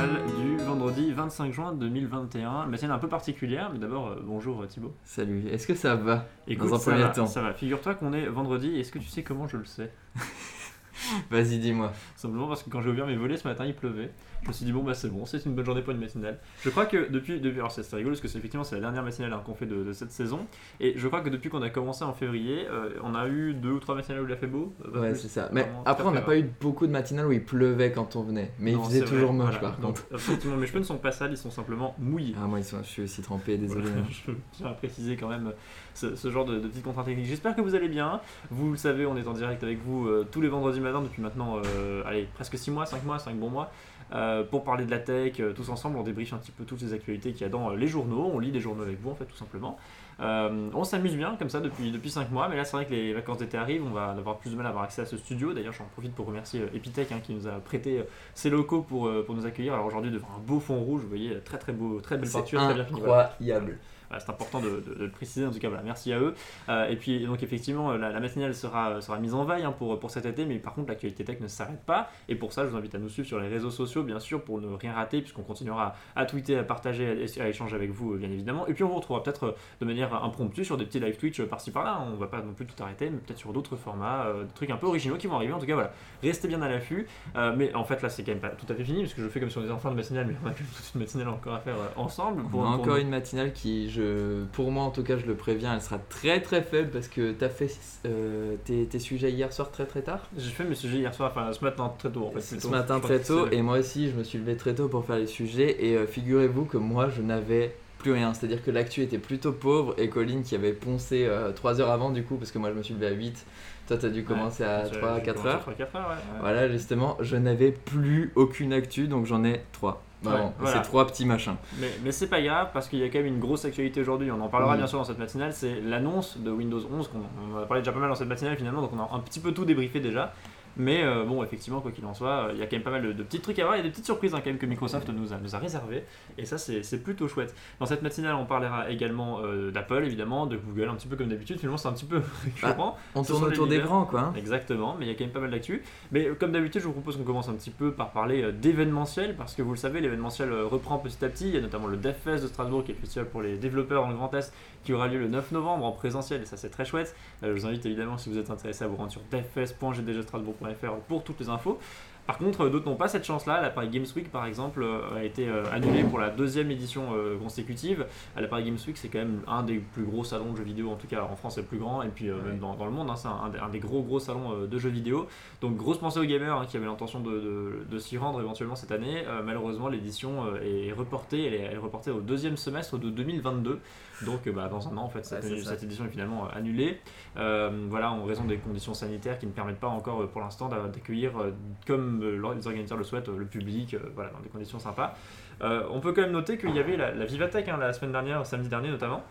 matinale du vendredi 25 juin 2021. Une matinale un peu particulière, mais d'abord, euh, bonjour euh, Thibaut. Salut, est-ce que ça va Écoute, Dans un ça premier va, temps. ça va. Figure-toi qu'on est vendredi, est-ce que tu sais comment je le sais? Vas-y, dis-moi. Simplement parce que quand j'ai ouvert mes volets ce matin, il pleuvait. Je me suis dit, bon, bah c'est bon, c'est une bonne journée pour une matinale. Je crois que depuis. depuis alors, c'est rigolo parce que c'est effectivement c'est la dernière matinale hein, qu'on fait de, de cette saison. Et je crois que depuis qu'on a commencé en février, euh, on a eu deux ou trois matinales où il a fait beau. Ouais, c'est ça. Mais après, on n'a pas eu beaucoup de matinales où il pleuvait quand on venait. Mais Non, il faisait toujours moche voilà. par Donc, contre. Effectivement, mes cheveux ne sont pas sales, ils sont simplement mouillés. Ah, moi, ils sont- je suis aussi trempé, désolé. Voilà, je tiens à préciser quand même ce, ce genre de, de petites contraintes techniques. J'espère que vous allez bien. Vous le savez, on est en direct avec vous euh, tous les vendredis matins depuis maintenant, euh, allez, presque 6 mois, 5 mois, 5 bons mois. Euh, pour parler de la tech, euh, tous ensemble, on débriefe un petit peu toutes les actualités qu'il y a dans euh, les journaux. On lit des journaux avec vous, en fait, tout simplement. On s'amuse bien comme ça depuis, depuis 5 mois, mais là c'est vrai que les vacances d'été arrivent, on va avoir plus de mal à avoir accès à ce studio. D'ailleurs, j'en profite pour remercier Epitech hein, qui nous a prêté ses locaux pour, pour nous accueillir. Alors aujourd'hui, devant un beau fond rouge, vous voyez, très très beau, très belle peinture, très bien incroyable. Voilà, c'est important de, de- de le préciser, en tout cas, voilà, merci à eux. Euh, et puis, donc, effectivement, la, la matinale sera, sera mise en veille hein, pour, pour cet été, mais par contre, l'actualité tech ne s'arrête pas. Et pour ça, je vous invite à nous suivre sur les réseaux sociaux, bien sûr, pour ne rien rater, puisqu'on continuera à tweeter, à partager, à, à échanger avec vous, euh, bien évidemment. Et puis, on vous retrouvera peut-être euh, de manière impromptue sur des petits live Twitch euh, par-ci par-là. On va pas non plus tout arrêter, mais peut-être sur d'autres formats, euh, des trucs un peu originaux qui vont arriver. En tout cas, voilà, restez bien à l'affût. Euh, mais en fait, là, c'est quand même pas tout à fait fini, parce que je fais comme si on était en fin de matinale, mais on a toute une matinale encore à faire euh, ensemble. On a pour encore nous- une matinale qui, je, pour moi en tout cas, je le préviens, elle sera très très faible parce que t'as fait euh, tes, tes sujets hier soir très très tard. J'ai fait mes sujets hier soir, enfin ce matin très tôt en fait. ce matin très tôt et moi aussi je me suis levé très tôt pour faire les sujets et euh, figurez-vous que moi je n'avais plus rien, c'est-à-dire que l'actu était plutôt pauvre et Colline qui avait poncé 3 heures avant du coup parce que moi je me suis levé à 8, toi t'as dû commencer à J'ai- 3 j'ai 4 commencé à heures. 3 4 heures, ouais, ouais. Voilà justement je n'avais plus aucune actu donc j'en ai 3. Ouais, voilà. c'est trois petits machins. Mais, mais c'est pas grave parce qu'il y a quand même une grosse actualité aujourd'hui. On en parlera Oui. bien sûr dans cette matinale. C'est l'annonce de Windows 11 qu'on on en a parlé déjà pas mal dans cette matinale finalement. Donc on a un petit peu tout débriefé déjà. Mais euh, bon, effectivement, quoi qu'il en soit, euh, il y a quand même pas mal de, de petits trucs à voir. Il y a des petites surprises hein, quand même que Microsoft nous a, nous a réservées. Et ça, c'est plutôt chouette. Dans cette matinale, on parlera également euh, d'Apple évidemment, de Google, un petit peu comme d'habitude. Finalement, c'est un petit peu récurrent. On Ce tourne autour des grands quoi. hein. Exactement, mais il y a quand même pas mal d'actu. Mais comme d'habitude, je vous propose qu'on commence un petit peu par parler d'événementiel, parce que vous le savez, l'événementiel reprend petit à petit. Il y a notamment le DevFest de Strasbourg, qui est le festival pour les développeurs le Grand Est, qui aura lieu le 9 novembre en présentiel, et ça c'est très chouette. Euh, je vous invite évidemment, si vous êtes intéressé, à vous rendre sur devfest.gdgstrasbourg.fr pour toutes les infos. Par contre, euh, d'autres n'ont pas cette chance-là. La Paris Games Week, par exemple, euh, a été euh, annulée pour la deuxième édition euh, consécutive. La Paris Games Week, c'est quand même un des plus gros salons de jeux vidéo, en tout cas en France, c'est le plus grand, et puis euh, même dans, dans le monde, hein, c'est un, un des- gros gros salons euh, de jeux vidéo. Donc grosse pensée aux gamers hein, qui avaient l'intention de, de- de s'y rendre éventuellement cette année. Euh, malheureusement, l'édition euh, est reportée, elle est, elle est reportée au deuxième semestre de 2022. Donc bah, dans un an, en fait, cette, Ouais, édition est finalement euh, annulée. Euh, voilà, en raison des conditions sanitaires qui ne permettent pas encore euh, pour l'instant d'a- d'accueillir, comme les organisateurs le souhaitent, le public, voilà, dans des conditions sympas. Euh, on peut quand même noter qu'il y avait la, la Vivatech hein, la semaine dernière, samedi dernier notamment.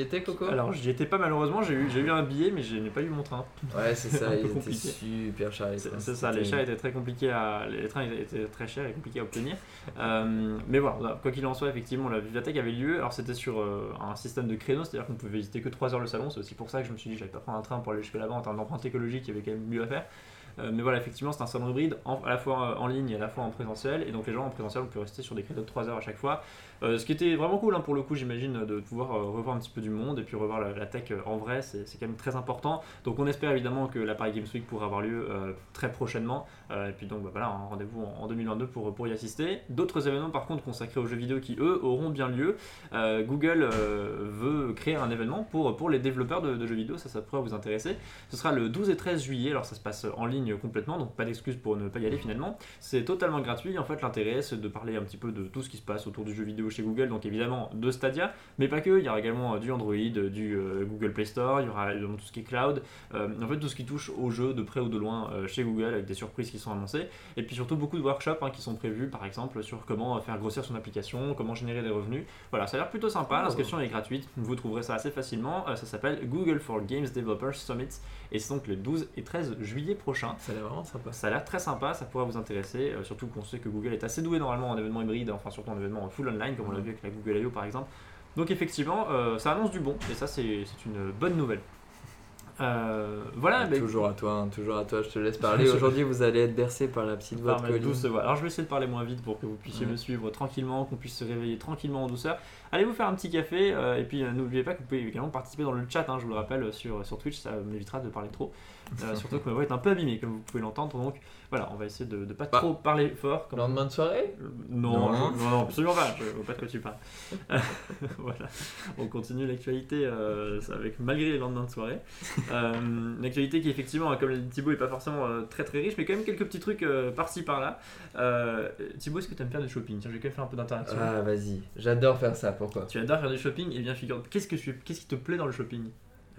Étais Coco? Alors j'y étais pas malheureusement, j'ai eu, eu un billet mais je n'ai pas eu mon train. Ouais c'est ça, il était super cher les C'est ça, les chars étaient très compliqués à, les trains étaient très chers et compliqués à obtenir. Euh, mais voilà, quoi qu'il en soit, effectivement, la bibliothèque avait lieu. Alors c'était sur euh, un système de créneaux, c'est-à-dire qu'on pouvait visiter que 3 heures le salon. C'est aussi pour ça que je me suis dit, j'allais pas prendre un train pour aller jusque là-bas en termes d'empreinte écologique, il y avait quand même mieux à faire. Euh, mais voilà, effectivement, c'est un salon hybride, en- à la fois en ligne et à la fois en présentiel. Et donc les gens en présentiel, on peut rester sur des créneaux de 3 heures à chaque fois. Euh, ce qui était vraiment cool hein, pour le coup, j'imagine, de pouvoir euh, revoir un petit peu du monde et puis revoir la, tech euh, en vrai, c'est quand même très important. Donc on espère évidemment que la Paris Games Week pourra avoir lieu très prochainement. Et puis donc bah, voilà, un rendez-vous en, en 2022 pour, y assister. D'autres événements par contre consacrés aux jeux vidéo qui eux auront bien lieu. Google veut créer un événement pour, pour les développeurs de, de jeux vidéo, ça ça pourrait vous intéresser. Ce sera le 12 et 13 juillet, alors ça se passe en ligne complètement, donc pas d'excuse pour ne pas y aller finalement. C'est totalement gratuit, en fait l'intérêt c'est de parler un petit peu de tout ce qui se passe autour du jeu vidéo chez Google, donc évidemment de Stadia, mais pas que, il y aura également euh, du Android, euh, du euh, Google Play Store, il y aura tout ce qui est cloud, en fait tout ce qui touche au jeu de près ou de loin chez Google avec des surprises qui sont annoncées, et puis surtout beaucoup de workshops hein, qui sont prévus par exemple sur comment faire grossir son application, comment générer des revenus. Voilà, ça a l'air plutôt sympa, Oh. l'inscription est gratuite, vous trouverez ça assez facilement, ça s'appelle Google for Games Developers Summit, et c'est donc le 12 et 13 juillet prochain. Ça a l'air vraiment sympa. Ça a l'air très sympa, ça pourrait vous intéresser, surtout qu'on sait que Google est assez doué normalement en événement hybride, enfin surtout en événement full online, comme on l'a vu avec la Google I.O. par exemple. Donc effectivement, euh, ça annonce du bon, et ça c'est une bonne nouvelle. Euh, voilà, mais Toujours à toi, hein, toujours à toi, je te laisse parler. Aujourd'hui, vous allez être bercé par la petite voix de Colline. douce. Alors je vais essayer de parler moins vite pour que vous puissiez Ouais. me suivre tranquillement, qu'on puisse se réveiller tranquillement en douceur. Allez vous faire un petit café euh, et puis n'oubliez pas que vous pouvez également participer dans le chat, hein, je vous le rappelle, sur, sur Twitch, ça m'évitera de parler trop. Euh, surtout que ma voix est un peu abîmée comme vous pouvez l'entendre, donc voilà, on va essayer de ne pas Bah. trop parler fort. Comme... Lendemain de soirée? Euh, Non, Non. je- non, non, absolument pas, je vois pas de quoi tu parles. voilà, on continue l'actualité euh, avec malgré les lendemains de soirée. Euh, L'actualité qui effectivement, comme l'a dit Thibaut, est pas forcément euh, très très riche, mais quand même quelques petits trucs euh, par-ci par-là. Euh, Thibaut, est-ce que tu aimes faire du shopping? Tiens, je vais quand même faire un peu d'interaction. Ah, vas-y, j'adore faire ça, pourquoi? Tu adores faire du shopping? Et bien figure, qu'est-ce que tu, qu'est-ce qui te plaît dans le shopping?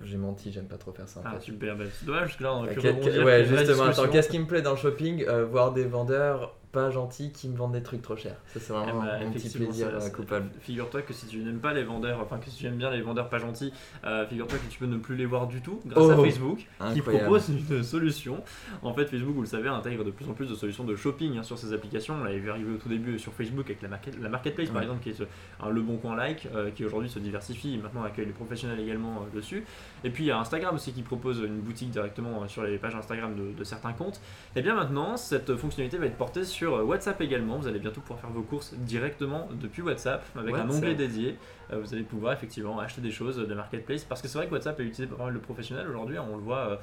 J'ai menti, j'aime pas trop faire ça en Ah fait. super, bah, c'est dommage parce que là on Euh, pu rebondir, quel- ouais, justement, attends, qu'est-ce qui me plaît dans le shopping Euh, Voir des vendeurs pas gentils qui me vendent des trucs trop chers. Ça, c'est Eh vraiment bah, mon petit effectivement, plaisir euh, c'est- coupable. Figure-toi que si tu n'aimes pas les vendeurs, enfin que si tu aimes bien les vendeurs pas gentils, euh, figure-toi que tu peux ne plus les voir du tout grâce à Oh. Facebook qui propose une solution. En fait, Facebook, vous le savez, intègre de plus en plus de solutions de shopping hein, sur ses applications. On l'avait vu arriver au tout début sur Facebook avec la, market- la marketplace par exemple, qui est un Le Bon Coin Like, euh, qui aujourd'hui se diversifie et maintenant accueille les professionnels également euh, dessus. Et puis il y a Instagram aussi qui propose une boutique directement sur les pages Instagram de, de certains comptes. Et bien maintenant, cette fonctionnalité va être portée sur euh, WhatsApp également. Vous allez bientôt pouvoir faire vos courses directement depuis WhatsApp avec un onglet dédié. Euh, vous allez pouvoir effectivement acheter des choses de marketplace parce que c'est vrai que WhatsApp est utilisé par de professionnels aujourd'hui. hein, On le voit, euh,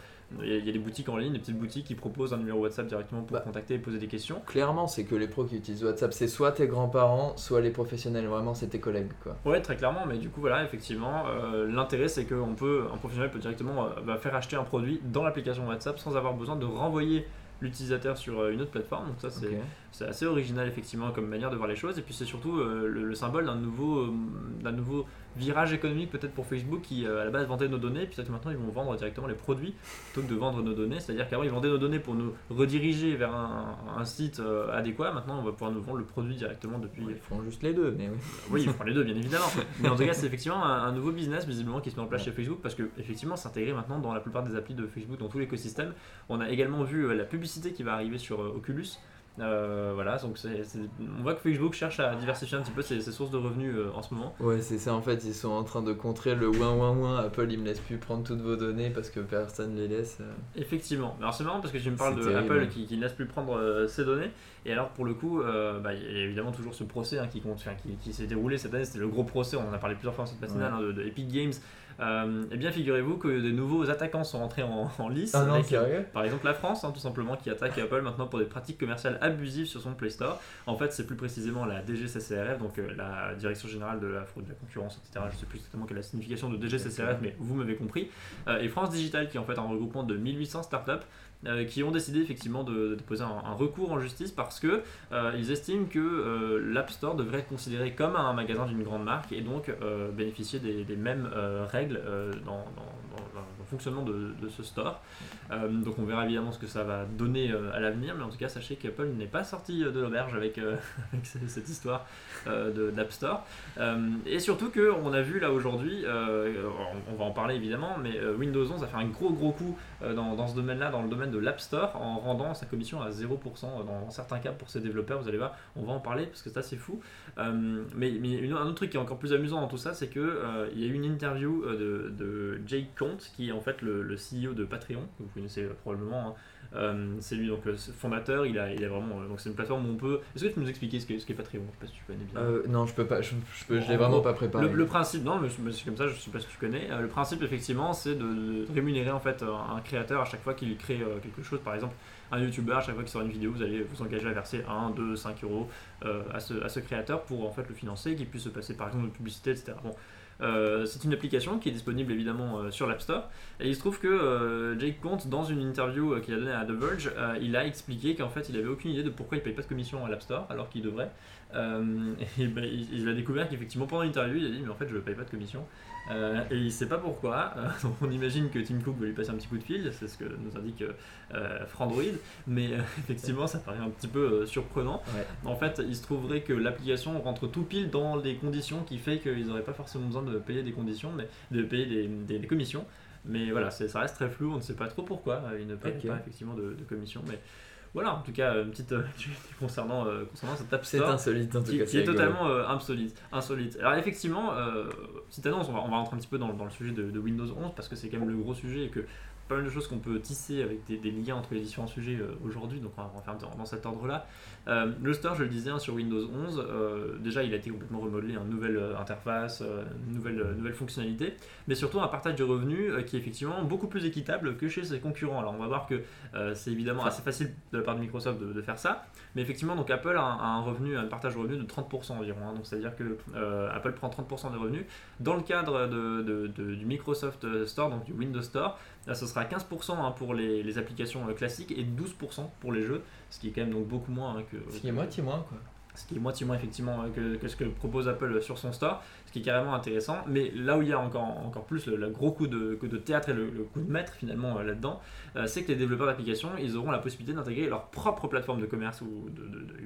il y, a- il y a des boutiques en ligne, des petites boutiques qui proposent un numéro WhatsApp directement pour Bah. contacter et poser des questions. Clairement, c'est que les pros qui utilisent WhatsApp, c'est soit tes grands-parents, soit les professionnels. Vraiment, c'est tes collègues, quoi. Ouais, très clairement, mais du coup, voilà, effectivement, euh, l'intérêt c'est qu'on peut, un professionnel peut directement euh, bah, faire acheter un produit dans l'application WhatsApp sans avoir besoin de renvoyer l'utilisateur sur euh, une autre plateforme. Donc ça, c'est assez original effectivement comme manière de voir les choses. Et puis c'est surtout euh, le, le symbole d'un nouveau, euh, d'un nouveau virage économique peut-être pour Facebook qui euh, à la base vendait nos données. Puis peut-être que maintenant ils vont vendre directement les produits plutôt que de vendre nos données. C'est-à-dire qu'avant ils vendaient nos données pour nous rediriger vers un, un site euh, adéquat. Maintenant on va pouvoir nous vendre le produit directement depuis. Ils font juste les deux, mais oui. Oui, ils font les deux, bien évidemment. Mais en tout cas, c'est effectivement un, un nouveau business visiblement qui se met en place chez Facebook parce que effectivement, c'est intégré maintenant dans la plupart des applis de Facebook, dans tout l'écosystème. On a également vu euh, la publicité qui va arriver sur Oculus. Euh, voilà, donc c'est- c'est- on voit que Facebook cherche à diversifier un petit peu ses, ses sources de revenus euh, en ce moment. Ouais, c'est ça en fait, ils sont en train de contrer le ouin ouin ouin. Apple, il me laisse plus prendre toutes vos données parce que personne les laisse. euh. Effectivement. Alors c'est marrant parce que tu me parles de C'est terrible. Apple qui, qui ne laisse plus prendre euh, ses données. Et alors pour le coup, bah, il y a évidemment toujours ce procès hein, qui, compte, qui, qui s'est déroulé cette année. C'était le gros procès, on en a parlé plusieurs fois dans cette matinale, hein, de, de Epic Games. Euh, et bien figurez-vous que des nouveaux attaquants sont rentrés en, en lice. Ah non, avec, par exemple la France, hein, tout simplement, qui attaque Apple maintenant pour des pratiques commerciales abusives sur son Play Store. En fait, c'est plus précisément la DGCCRF, donc euh, la Direction Générale de la Fraude, de la Concurrence, etc. Je sais plus exactement quelle est la signification de DGCCRF, mais vous m'avez compris. Euh, et France Digital, qui est en fait un regroupement de 1800 startups. Euh, qui ont décidé effectivement de, de déposer un, recours en justice parce que euh, ils estiment que euh, l'App Store devrait être considéré comme un magasin d'une grande marque et donc bénéficier des, mêmes règles dans, le fonctionnement de, ce store. Donc on verra évidemment ce que ça va donner à l'avenir, mais en tout cas sachez qu'Apple n'est pas sorti de l'auberge avec, avec ce- cette histoire d'App Store. Et surtout qu'on a vu là aujourd'hui, on, on va en parler évidemment, mais Windows 11 a fait un gros gros coup dans ce domaine-là, dans le domaine de l'App Store, en rendant sa commission à 0% dans certains cas pour ses développeurs. Vous allez voir, on va en parler parce que c'est assez fou. Euh, mais un autre truc qui est encore plus amusant dans tout ça, c'est que euh, y a eu une interview euh, de, de Jake Conte, qui est en fait le, CEO de Patreon, que vous connaissez euh, probablement. hein. Euh, c'est lui donc le fondateur. Il a, il a vraiment euh, donc c'est une plateforme où on peut. Est-ce que tu peux nous expliquer ce qu'est ce qu'est Patreon? Je sais pas si tu connais bien. Euh, non, je peux pas, je, je peux, je l'ai En vraiment pas préparé. Le, le principe, non, mais c'est comme ça, je sais pas si tu connais. Euh, le principe, effectivement, c'est de, de rémunérer en fait un créateur à chaque fois qu'il crée euh, quelque chose. Par exemple, un youtubeur, à chaque fois qu'il sort une vidéo, vous allez vous engager à verser 1, 2, 5 euros euh, à, ce, à ce créateur pour en fait le financer, qu'il puisse se passer par exemple de publicité, etc. Bon. Euh, c'est une application qui est disponible évidemment euh, sur l'App Store. Et il se trouve que euh, Jake Conte dans une interview qu'il a donnée à The Verge il a expliqué qu'en fait il avait aucune idée de pourquoi il paye pas de commission à l'App Store alors qu'il devrait euh, et ben, il, il a découvert qu'effectivement pendant l'interview il a dit mais en fait je ne paye pas de commission. Euh, et il sait pas pourquoi. Euh, donc on imagine que Tim Cook va lui passer un petit coup de fil c'est ce que nous indique Frandroid mais effectivement ça paraît un petit peu surprenant. Ouais. en fait il se trouverait que l'application rentre tout pile dans les conditions qui fait qu'ils n'auraient pas forcément besoin de payer des conditions mais de payer des, des- des commissions. Mais voilà ça reste très flou on ne sait pas trop pourquoi. Ils ne payent Ok. pas effectivement de, de commission mais voilà, en tout cas, une petite actualité concernant, concernant cette App C'est Store. insolite en tout qui, cas. qui c'est est totalement euh, insolite, insolite. Alors effectivement, euh, petite annonce, on va, on va rentrer un petit peu dans, dans le sujet de, de Windows 11 parce que c'est quand même le gros sujet et que pas mal de choses qu'on peut tisser avec des, liens entre les différents sujets euh, aujourd'hui, donc on va, va faire dans, cet ordre-là. Euh, le store, je le disais, hein, sur Windows 11, euh, déjà il a été complètement remodelé, une nouvelle euh, interface, une nouvelle, fonctionnalité, mais surtout un partage de revenus qui est effectivement beaucoup plus équitable que chez ses concurrents. Alors on va voir que c'est évidemment assez facile de la part de Microsoft de, faire ça, mais effectivement donc Apple a un, revenu, un partage de revenus de 30% environ. hein. donc c'est-à-dire que Apple prend 30% des revenus dans le cadre du Microsoft Store, donc du Windows Store. Là, ce sera 15% hein, pour les, les applications euh, classiques et 12% pour les jeux, ce qui est quand même donc beaucoup moins hein, que, Ce qui est moitié moins quoi. ce qui est moitié moins effectivement euh, que, que ce que propose Apple sur son store, ce qui est carrément intéressant. Mais là où il y a encore, encore plus le, le gros coup de, de théâtre et le, le coup de maître finalement euh, là-dedans, euh, c'est que les développeurs d'applications, ils auront la possibilité d'intégrer leur propre plateforme de commerce ou de,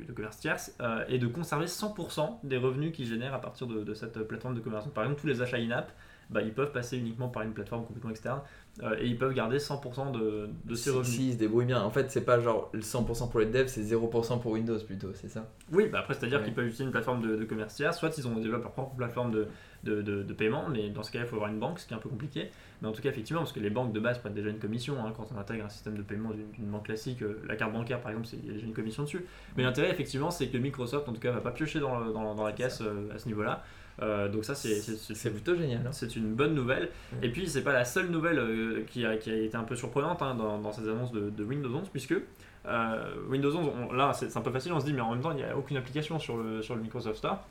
de- commerce tierce euh, et de conserver 100% des revenus qu'ils génèrent à partir de, de cette plateforme de commerce. Donc, par exemple, tous les achats in-app, bah, ils peuvent passer uniquement par une plateforme complètement externe euh, et ils peuvent garder 100% de, de ces Si, revenus. si, ils se débrouillent bien. En fait, c'est pas genre le 100% pour les devs, c'est 0% pour Windows plutôt, c'est ça? Oui, bah après, c'est-à-dire Ouais. qu'ils peuvent utiliser une plateforme de, de commerce tiers, soit ils ont développé leur propre plateforme de, de, de- paiement, mais dans ce cas-là, il faut avoir une banque, ce qui est un peu compliqué. Mais en tout cas, effectivement, parce que les banques de base prennent déjà une commission hein, quand on intègre un système de paiement d'une banque classique. euh, la carte bancaire, par exemple, il y a déjà une commission dessus. Mais l'intérêt, effectivement, c'est que Microsoft, en tout cas, va pas piocher dans, le- dans, dans la caisse euh, à ce niveau-là. Euh, donc, ça, c'est- plutôt génial. hein. c'est une bonne nouvelle. Et puis, c'est pas la seule nouvelle euh, qui, a, qui a été un peu surprenante hein, dans, dans ces annonces de, de Windows 11, puisque euh, Windows 11, on- là, c'est c'est un peu facile, on se dit, mais en même temps, il n'y a aucune application sur le, sur le Microsoft Store.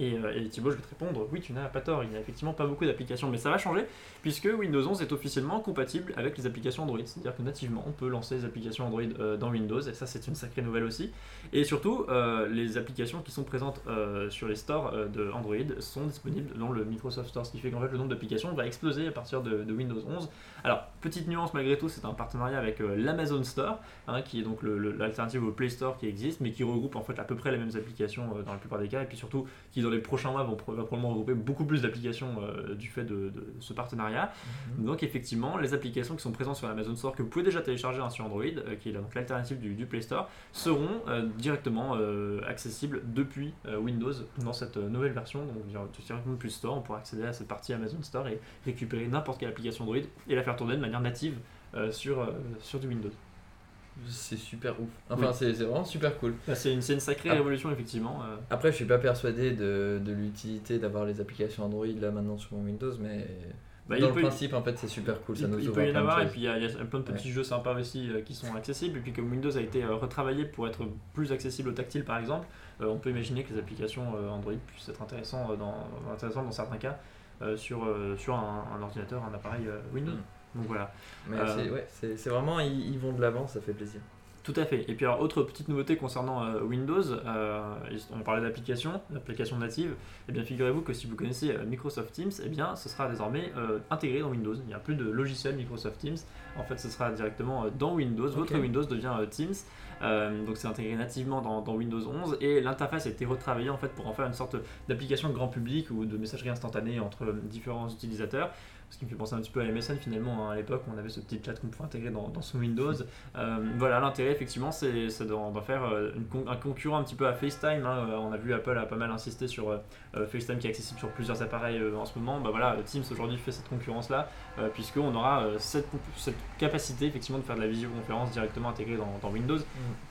Et, euh, et Thibaut, je vais te répondre, oui, tu n'as pas tort, il n'y a effectivement pas beaucoup d'applications, mais ça va changer, puisque Windows 11 est officiellement compatible avec les applications Android. C'est-à-dire que nativement, on peut lancer les applications Android euh, dans Windows, et ça, c'est une sacrée nouvelle aussi. Et surtout, euh, les applications qui sont présentes sur les stores de Android sont disponibles dans le Microsoft Store, ce qui fait qu'en fait, le nombre d'applications va exploser à partir de, Windows 11. Alors, petite nuance malgré tout, c'est un partenariat avec l'Amazon Store, hein, qui est donc l'alternative au Play Store qui existe, mais qui regroupe en fait à peu près les mêmes applications dans la plupart des cas, et puis surtout qui dans les prochains mois vont va probablement regrouper beaucoup plus d'applications euh, du fait de, de ce partenariat. Donc effectivement, les applications qui sont présentes sur l'Amazon Store que vous pouvez déjà télécharger hein, sur Android, euh, qui est donc l'alternative du, du Play Store, seront euh, directement accessibles depuis Windows dans cette nouvelle version. Donc dire- directement depuis le Store, on pourra accéder à cette partie Amazon Store et récupérer n'importe quelle application Android et la faire tourner de manière native sur, sur du Windows. C'est super ouf. Enfin, Oui. c'est vraiment super cool. Bah, c'est une, une sacrée Ah. révolution effectivement. euh. Après, je suis pas persuadé de, de l'utilité d'avoir les applications Android là maintenant sur mon Windows, mais Bah, dans il le peut- principe, en fait, c'est super cool. Ça il, nous il ouvre peut y en avoir et puis il y, a, il y a plein de petits jeux sympas aussi euh, qui sont accessibles et puis comme Windows a été euh, retravaillé pour être plus accessible au tactile par exemple on peut imaginer que les applications Android puissent être intéressantes dans, intéressantes dans certains cas sur, sur un, un ordinateur, un appareil Windows. Mm. Donc voilà. Mais Euh, c'est ouais, c'est vraiment, ils, ils vont de l'avant, ça fait plaisir. Tout à fait. Et puis alors, autre petite nouveauté concernant euh, Windows, euh, on parlait d'applications, d'applications natives, et bien figurez-vous que si vous connaissez euh, Microsoft Teams, eh bien ce sera désormais intégré dans Windows. Il n'y a plus de logiciel Microsoft Teams, en fait ce sera directement dans Windows, votre. Windows devient Teams, Euh, donc c'est intégré nativement dans, dans Windows 11 et l'interface a été retravaillée en fait pour en faire une sorte d'application grand public ou de messagerie instantanée entre différents utilisateurs. Ce qui me fait penser un petit peu à MSN finalement, hein, à l'époque où on avait ce petit chat qu'on pouvait intégrer dans, dans son Windows. Euh, voilà, l'intérêt effectivement c'est d'en faire euh, une con- un concurrent un petit peu à FaceTime. hein. On a vu Apple a pas mal insisté sur euh, FaceTime qui est accessible sur plusieurs appareils en ce moment. Bah voilà, Teams aujourd'hui fait cette concurrence là, puisqu'on aura cette, cette capacité effectivement de faire de la visioconférence directement intégrée dans, dans Windows.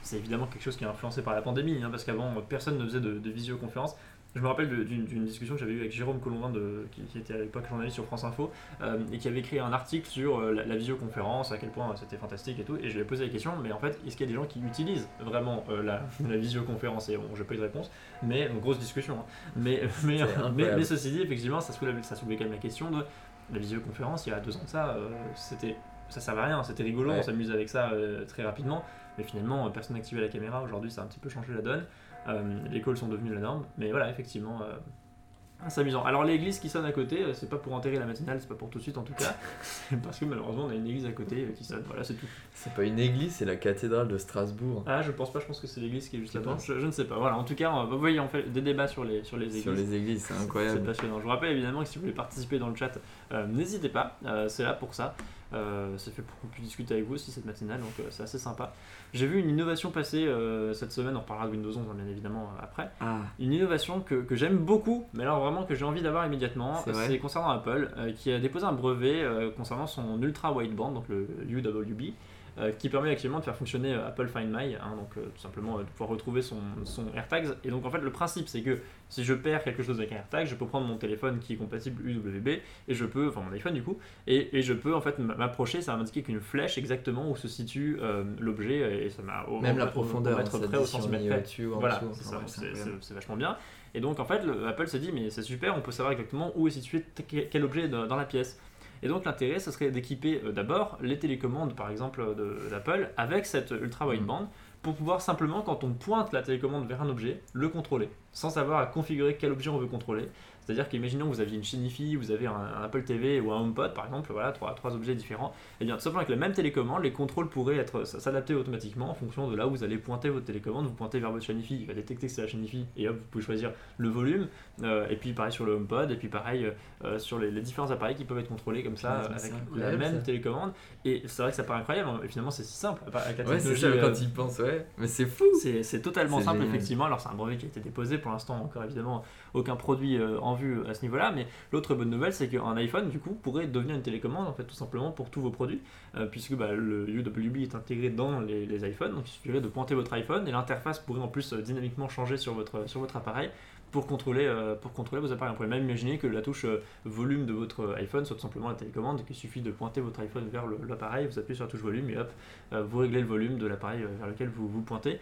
C'est évidemment quelque chose qui est influencé par la pandémie, hein, parce qu'avant personne ne faisait de, de visioconférence. Je me rappelle d'une discussion que j'avais eue avec Jérôme Colombin, de, qui, qui était à l'époque journaliste sur France Info, euh, et qui avait écrit un article sur euh, la, la visioconférence, à quel point euh, c'était fantastique et tout. Et je lui ai posé la question, mais en fait, est-ce qu'il y a des gens qui utilisent vraiment euh, la, la visioconférence? Et bon, j'ai pas eu de réponse, mais grosse discussion. hein. Mais, mais, mais, ceci dit, effectivement, ça soulevait, ça soulevait quand même la question de la visioconférence. Il y a deux ans de ça, c'était ça servait à rien, c'était rigolo, Ouais. on s'amusait avec ça euh, très rapidement. Mais finalement, euh, personne n'activait la caméra. Aujourd'hui, ça a un petit peu changé la donne. Euh, les calls sont devenus la norme. Mais voilà, effectivement, euh, c'est amusant. Alors, l'église qui sonne à côté, c'est pas pour enterrer la matinale, c'est pas pour tout de suite en tout cas. C'est parce que malheureusement, on a une église à côté qui sonne. Voilà, c'est tout. C'est pas une église, c'est la cathédrale de Strasbourg. Ah, je pense pas, je pense que c'est l'église qui est juste là-bas. Je, je ne sais pas. Voilà, en tout cas, vous voyez, on fait des débats sur les, sur les églises. Sur les églises, c'est C'est incroyable. passionnant. Je vous rappelle évidemment que si vous voulez participer dans le chat, euh, n'hésitez pas, euh, c'est là pour ça. C'est fait pour qu'on puisse discuter avec vous aussi cette matinale, donc c'est assez sympa. J'ai vu une innovation passer cette semaine, on reparlera de Windows 11 hein, bien évidemment après. Ah. Une innovation que, que j'aime beaucoup, mais alors vraiment que j'ai envie d'avoir immédiatement, c'est concernant Apple, qui a déposé un brevet concernant son ultra wideband, donc le UWB. Euh, qui permet actuellement de faire fonctionner euh, Apple Find My, hein, donc euh, tout simplement de pouvoir retrouver son, son AirTags. Et donc en fait le principe c'est que si je perds quelque chose avec un AirTag, je peux prendre mon téléphone qui est compatible UWB et je peux, enfin mon iPhone du coup, et, et je peux en fait m'approcher, ça va m'indiquer qu'une flèche exactement où se situe l'objet et ça m'a même la profondeur, mettre près au centimètre près. Voilà, c'est vachement bien. Et donc en fait Apple s'est dit mais c'est super, on peut savoir exactement où est situé quel objet dans la pièce. Et donc l'intérêt, ce serait d'équiper euh, d'abord les télécommandes, par exemple, d'Apple, avec cette ultra wideband mm. pour pouvoir simplement, quand on pointe la télécommande vers un objet, le contrôler, sans avoir à configurer quel objet on veut contrôler. C'est-à-dire qu'imaginons que vous aviez une chaîne vous avez un, Apple TV ou un HomePod par exemple, voilà, trois, trois objets différents, et eh bien tout simplement avec la même télécommande, les contrôles pourraient être s'adapter automatiquement en fonction de là où vous allez pointer votre télécommande. Vous pointez vers votre chaîne il va détecter que c'est la chaîne et hop, vous pouvez choisir le volume, euh, et puis pareil sur le HomePod, et puis pareil euh, sur les, différents appareils qui peuvent être contrôlés comme ça avec la même télécommande. Et c'est vrai que ça paraît incroyable, et finalement c'est si simple. Avec la ouais, c'est ça quand il pense, ouais, mais c'est fou! C'est totalement simple, effectivement. Alors c'est un brevet qui a été déposé pour l'instant, encore évidemment aucun produit euh, en vue à ce niveau-là. Mais l'autre bonne nouvelle, c'est qu'un iPhone, du coup, pourrait devenir une télécommande, en fait, tout simplement pour tous vos produits, euh, puisque bah, le UWB est intégré dans les, iPhones. Donc il suffirait de pointer votre iPhone et l'interface pourrait en plus euh, dynamiquement changer sur votre, appareil pour contrôler, pour contrôler vos appareils. On pourrait même imaginer que la touche volume de votre iPhone soit tout simplement la télécommande, qu'il suffit de pointer votre iPhone vers l'appareil, vous appuyez sur la touche volume et hop, vous réglez le volume de l'appareil vers lequel vous vous pointez.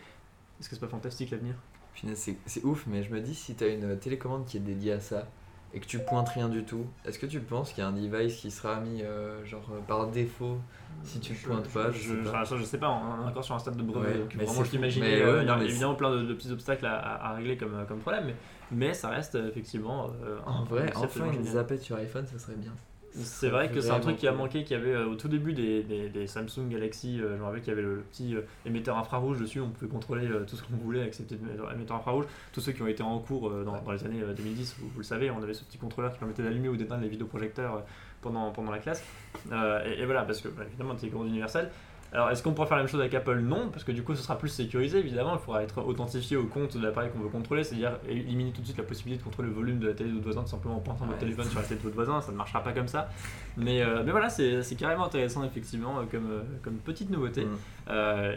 Est-ce que c'est pas fantastique l'avenir? C'est ouf, mais je me dis, si tu as une télécommande qui est dédiée à ça et que tu pointes rien du tout, est-ce que tu penses qu'il y a un device qui sera mis euh, genre euh, par défaut si tu je, pointes pas je, sais pas. je sais pas, on est encore sur un stade de brevet, mais vraiment je t'imaginais, euh, il y a évidemment plein de, petits obstacles à, régler comme, comme problème, mais, mais ça reste effectivement. en vrai, enfin une zappette sur iPhone, ça serait bien. C'est vrai que c'est un truc qui a manqué, qu'il y avait euh, au tout début des, des, Samsung Galaxy, euh, je me rappelle qu'il y avait le, petit euh, émetteur infrarouge dessus, on pouvait contrôler tout ce qu'on voulait avec cet émetteur infrarouge. Tous ceux qui ont été en cours dans, dans les années 2010, vous, le savez, on avait ce petit contrôleur qui permettait d'allumer ou d'éteindre les vidéoprojecteurs pendant, pendant la classe. Et, voilà, parce que bah, évidemment, télécommande universelle. Alors, est-ce qu'on pourrait faire la même chose avec Apple? Non, parce que du coup, ce sera plus sécurisé, évidemment. Il faudra être authentifié au compte de l'appareil qu'on veut contrôler, c'est-à-dire éliminer tout de suite la possibilité de contrôler le volume de la télé de votre voisin tout simplement en pointant votre téléphone sur la télé de votre voisin. Ça ne marchera pas comme ça. Mais, euh, mais voilà, c'est carrément intéressant, effectivement, euh, comme, euh, comme petite nouveauté. Mm.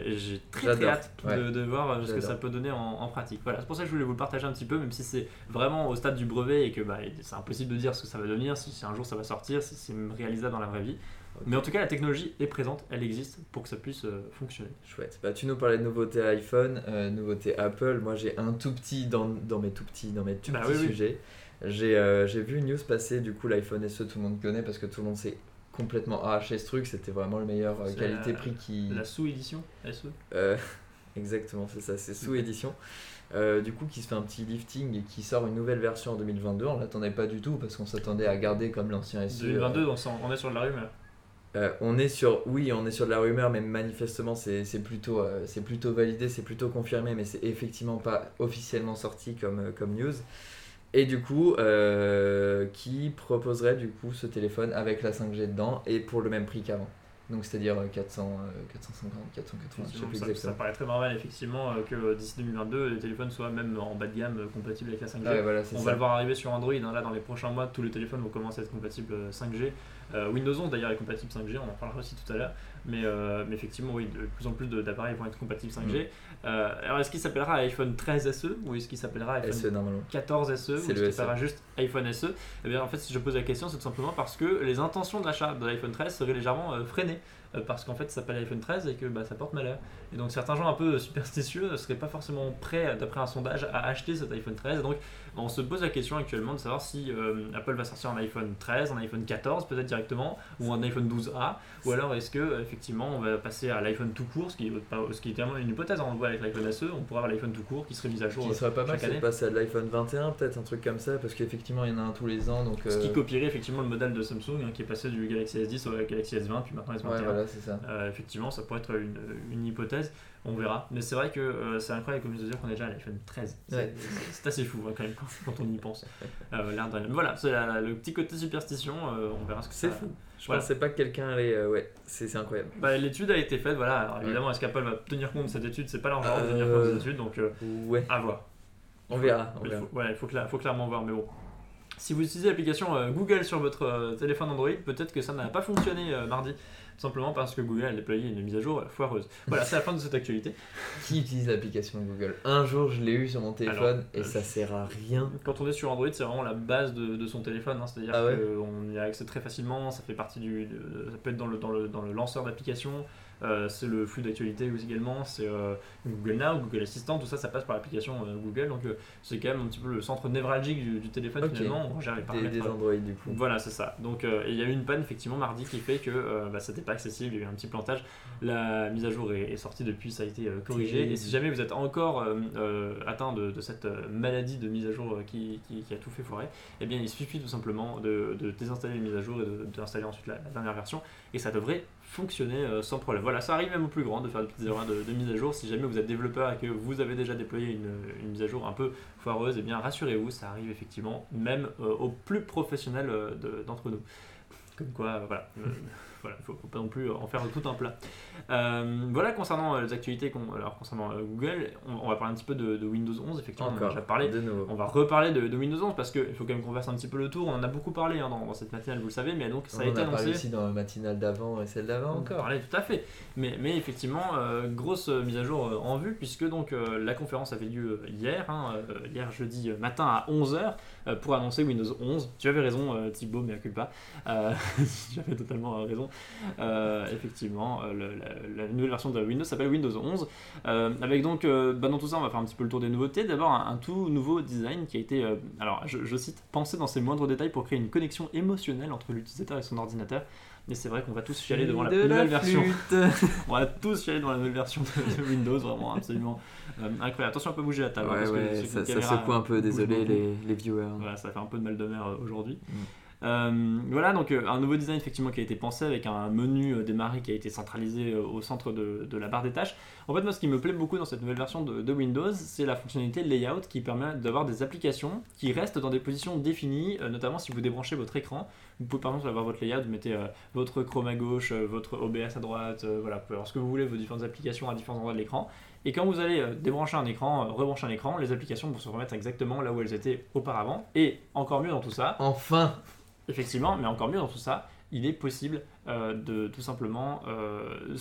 et j'ai très, très hâte de, voir ce que ça peut donner en, pratique. Voilà, c'est pour ça que je voulais vous le partager un petit peu, même si c'est vraiment au stade du brevet et que bah, c'est impossible de dire ce que ça va devenir, si, si un jour ça va sortir, si c'est réalisable dans la vraie vie. Mais en tout cas, la technologie est présente, elle existe pour que ça puisse euh, fonctionner. Chouette. Bah, tu nous parlais de nouveautés iPhone, euh, nouveautés Apple. Moi, j'ai un tout petit dans, dans, mes tout petits, dans mes tout bah petits sujets. Euh, j'ai vu une news passer, du coup, l'iPhone SE, tout le monde connaît parce que tout le monde s'est complètement arraché ce truc. C'était vraiment le meilleur qualité-prix qui. La sous-édition SE Exactement, c'est ça, c'est sous-édition. du coup, qui se fait un petit lifting et qui sort une nouvelle version en 2022. On l'attendait pas du tout parce qu'on s'attendait à garder comme l'ancien SE. 2022, on est sur de la rumeur. Euh, on est sur, oui, on est sur de la rumeur, mais manifestement c'est plutôt, euh, c'est plutôt validé, c'est plutôt confirmé, mais c'est effectivement pas officiellement sorti comme, euh, comme news. Et du coup, qui proposerait du coup ce téléphone avec la 5G dedans et pour le même prix qu'avant? Donc c'est-à-dire 400, 450, 480, je sais plus ça, ça paraît très normal effectivement que d'ici 2022 les téléphones soient même en bas de gamme compatibles avec la 5G. on va le voir arriver sur Android, hein. là dans les prochains mois tous les téléphones vont commencer à être compatibles 5G. Euh, Windows 11 d'ailleurs est compatible 5G, on en parlera aussi tout à l'heure. Mais, euh, mais, effectivement, oui, de plus en plus d'appareils vont être compatibles 5G. Mm. Euh, alors est-ce qu'il s'appellera iPhone 13 SE ou est-ce qu'il s'appellera iPhone 14 SE ou est-ce qu'il s'appellera juste iPhone SE Eh bien en fait si je pose la question c'est tout simplement parce que les intentions d'achat de l'iPhone 13 seraient légèrement freinées parce qu'en fait ça s'appelle iPhone 13 et que bah, ça porte malheur. Et donc certains gens un peu superstitieux ne seraient pas forcément prêts d'après un sondage à acheter cet iPhone 13. donc on se pose la question actuellement de savoir si Apple va sortir un iPhone 13, un iPhone 14 peut-être directement ou un iPhone 12A ou alors est-ce que effectivement on va passer à l'iPhone tout court ce qui est, ce qui est tellement une hypothèse hein, on voit avec l'iPhone SE on pourrait avoir l'iPhone tout court qui serait mis à jour qui serait pas mal c'est passer à l'iPhone 21 peut-être un truc comme ça parce qu'effectivement il y en a un tous les ans donc ce qui euh, copierait effectivement le modèle de Samsung hein, qui est passé du Galaxy S10 au Galaxy S20 puis maintenant S21 ouais, voilà, ça. Euh, effectivement ça pourrait être une, une hypothèse on verra. Mais c'est vrai que euh, c'est incroyable comme je dire qu'on est déjà à l'iPhone 13. C'est assez fou hein, quand même quand, on y pense. Euh, voilà, c'est le petit côté superstition. on verra ce que ça, fou Je Voilà. pensais pas que quelqu'un allait. euh, ouais, c'est c'est incroyable. Bah, l'étude a été faite, voilà. Alors, évidemment, est-ce qu'Apple va tenir compte de cette étude? C'est pas leur genre de tenir compte de cette étude, donc euh, Ouais, à voir. on verra. On Il faut, ouais, il faut, cla- faut clairement voir, mais bon. Si vous utilisez l'application euh, Google sur votre euh, téléphone Android, peut-être que ça n'a pas fonctionné euh, mardi, tout simplement parce que Google a déployé une mise à jour foireuse. Voilà, c'est la fin de cette actualité. Qui utilise l'application Google? Un jour, je l'ai eu sur mon téléphone Alors, et euh, ça sert à rien. Quand on est sur Android, c'est vraiment la base de, de son téléphone, hein, c'est-à-dire Ah ouais qu'on y a accès très facilement, ça fait partie du. de- ça peut être dans le, dans le, dans le lanceur d'application. Euh, c'est le flux d'actualité aussi également, c'est euh, Google Now, Google Assistant, tout ça, ça passe par l'application euh, Google, donc c'est quand même un petit peu le centre névralgique du, du téléphone finalement, on gère les Des, paramètres des Android du coup. Voilà, c'est ça. Donc, il y a eu une panne effectivement mardi qui fait que bah, c'était pas accessible. Il y a eu un petit plantage. La mise à jour est, est sortie depuis, ça a été corrigé. Et si jamais vous êtes encore atteint de, de cette maladie de mise à jour qui, qui- qui a tout fait foirer, eh bien, il suffit tout simplement de, de désinstaller les mises à jour et d'installer ensuite la, la dernière version. Et ça devrait fonctionner euh, sans problème. Voilà, ça arrive même au plus grand de faire des petites erreurs de, de mise à jour. Si jamais vous êtes développeur et que vous avez déjà déployé une, une mise à jour un peu foireuse, eh bien rassurez-vous, ça arrive effectivement même euh, aux plus professionnels euh, de- d'entre nous. Comme quoi, euh, voilà. voilà, il faut, faut pas non plus en faire tout un plat. Euh, voilà concernant euh, les actualités, qu'on- alors concernant euh, Google, on, on va parler un petit peu de, de Windows 11, effectivement, on en a Encore. déjà parlé. De nouveau. On va reparler de, de Windows 11 parce qu'il faut quand même qu'on fasse un petit peu le tour. On en a beaucoup parlé hein, dans, dans cette matinale, vous le savez, mais donc ça a on été en a parlé annoncé. aussi dans la matinale d'avant et celle d'avant On en encore. parlait tout à fait. Mais, mais effectivement, euh, grosse mise à jour en vue, puisque donc euh, la conférence avait lieu hier, hein, hier jeudi matin à 11h, pour annoncer Windows 11. Tu avais raison, euh, Thibaut, mais à culpa. Euh, J'avais totalement euh, raison. Euh, effectivement, euh, la, nouvelle version de Windows s'appelle Windows 11. Euh, avec donc, euh, bah, dans tout ça, on va faire un petit peu le tour des nouveautés. D'abord, un, tout nouveau design qui a été, euh, alors je cite, pensé dans ses moindres détails pour créer une connexion émotionnelle entre l'utilisateur et son ordinateur. Et c'est vrai qu'on va tous chialer devant la De nouvelle version. On va tous chialer dans la nouvelle version de, de Windows, vraiment absolument euh, incroyable. Attention à pas bouger la table. ouais, parce que ouais, c'est ça, ça caméra secoue un peu, désolé les, les viewers. Voilà, ça fait un peu de mal de mer euh, aujourd'hui. Mm. Euh, voilà, donc euh, un nouveau design effectivement qui a été pensé avec un menu euh, démarré qui a été centralisé au centre de, la barre des tâches. En fait, moi, ce qui me plaît beaucoup dans cette nouvelle version de, Windows, c'est la fonctionnalité Layout qui permet d'avoir des applications qui restent dans des positions définies, notamment si vous débranchez votre écran. Vous pouvez par exemple avoir votre layout, vous mettez votre Chrome à gauche, votre OBS à droite, voilà, avoir ce que vous voulez, vos différentes applications à différents endroits de l'écran. Et quand vous allez débrancher un écran, rebrancher un écran, les applications vont se remettre exactement là où elles étaient auparavant. Et encore mieux dans tout ça, Enfin Effectivement, mais encore mieux dans tout ça, il est possible euh, de tout simplement euh,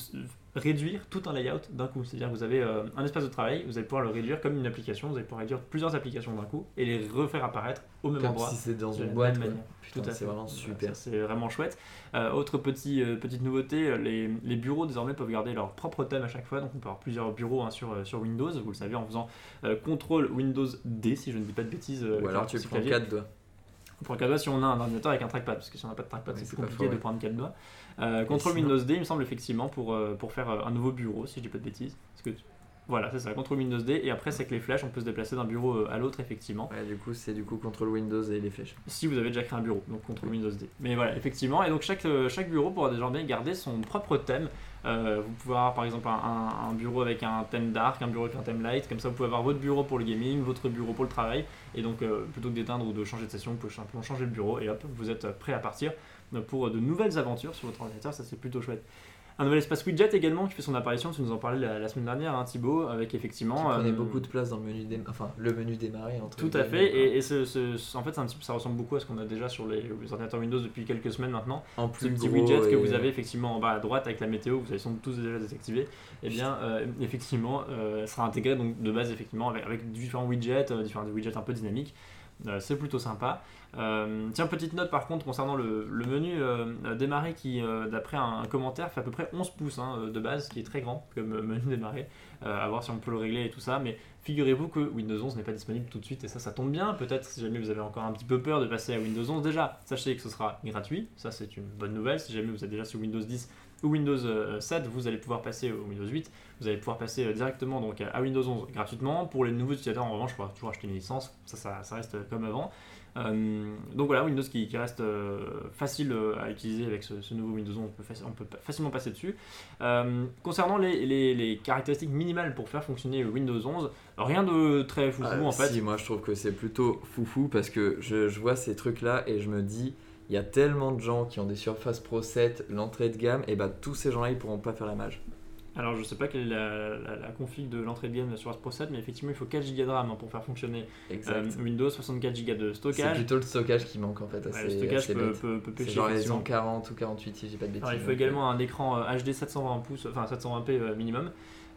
réduire tout un layout d'un coup. C'est-à-dire que vous avez euh, un espace de travail, vous allez pouvoir le réduire comme une application, vous allez pouvoir réduire plusieurs applications d'un coup et les refaire apparaître au même Comme endroit. si c'était dans une boîte. manière. Putain, Tout à c'est fait. vraiment super. C'est vraiment chouette. Autre petit, petite nouveauté, les, les bureaux désormais peuvent garder leur propre thème à chaque fois. Donc on peut avoir plusieurs bureaux hein, sur, sur Windows. Vous le savez en faisant CTRL Windows D si je ne dis pas de bêtises. Ou alors tu prends clavier. 4 doigts. Pour le cas si on a un ordinateur avec un trackpad, parce que si on n'a pas de trackpad, Oui, c'est plus compliqué faux, de prendre 4 doigts. Euh, Contrôle sinon- Windows D, il me semble effectivement pour, euh, pour faire euh, un nouveau bureau, si je dis pas de bêtises. Parce que Voilà, c'est ça, Contrôle Windows D, et après, c'est avec les flèches, on peut se déplacer d'un bureau euh, à l'autre, effectivement, Ouais, du coup, c'est du coup contrôle Windows et les flèches. si vous avez déjà créé un bureau, donc Contrôle Windows D. Mais voilà, effectivement, et donc chaque, chaque bureau pourra désormais garder son propre thème. Euh, vous pouvez avoir par exemple un, bureau avec un thème dark, un bureau avec un thème light, comme ça vous pouvez avoir votre bureau pour le gaming, votre bureau pour le travail, et donc euh, plutôt que d'éteindre ou de changer de session, vous pouvez simplement changer le bureau, et hop, vous êtes prêt à partir pour de nouvelles aventures sur votre ordinateur, ça c'est plutôt chouette. Un nouvel espace widget également qui fait son apparition, tu nous en parlais la, la semaine dernière, hein, Thibaut, avec effectivement. prenait euh, beaucoup de place dans le menu démarrer. Enfin, le menu démarrer entre tout à fait, et, et ce- ce- ce- en fait un petit- ça ressemble beaucoup à ce qu'on a déjà sur les, les ordinateurs Windows depuis quelques semaines maintenant. en Ce plus petit gros widget que vous avez effectivement en bas à droite avec la météo, vous avez sans doute tous déjà désactivé, et bien euh, effectivement euh, sera intégré donc de base effectivement avec, avec différents widgets, différents widgets un peu dynamiques. Euh, c'est plutôt sympa. Euh, tiens, petite note par contre concernant le, menu euh, démarrer qui, d'après un, commentaire, fait à peu près 11 pouces hein, de base, qui est très grand comme menu démarrer. À voir si on peut le régler et tout ça. Mais figurez-vous que Windows 11 n'est pas disponible tout de suite et ça, ça tombe bien. Peut-être si jamais vous avez encore un petit peu peur de passer à Windows 11, déjà, sachez que ce sera gratuit. Ça, c'est une bonne nouvelle. Si jamais vous êtes déjà sur Windows 10 ou Windows euh, 7, vous allez pouvoir passer au Windows 8. Vous allez pouvoir passer euh, directement donc, à Windows 11 gratuitement. Pour les nouveaux utilisateurs, en revanche, il faudra toujours acheter une licence. Ça, ça, ça reste comme avant. Euh, donc voilà, Windows qui, qui reste euh, facile euh, à utiliser avec ce, ce nouveau Windows 11, on peut, faci- on peut pa- facilement passer dessus. Euh, concernant les, les- les caractéristiques minimales pour faire fonctionner Windows 11, rien de très foufou Ah, en fait. Si, moi je trouve que c'est plutôt foufou parce que je, je vois ces trucs là et je me dis il y a tellement de gens qui ont des Surface Pro 7, l'entrée de gamme, et bah tous ces gens-là ils pourront pas faire la mage. Alors je sais pas quelle est la, la- la config de l'entrée de gamme sur Pro 7, mais effectivement il faut 4 Go de RAM hein, pour faire fonctionner euh, Windows, 64 Go de c'est stockage. plutôt le stockage qui manque en fait. Ouais, le stockage assez peut, peut, peut C'est pêcher. genre les effectivement. 140 ou 48 si j'ai pas de bêtises. Alors, il faut également un écran euh, HD 720 pouces, enfin 720p euh, minimum,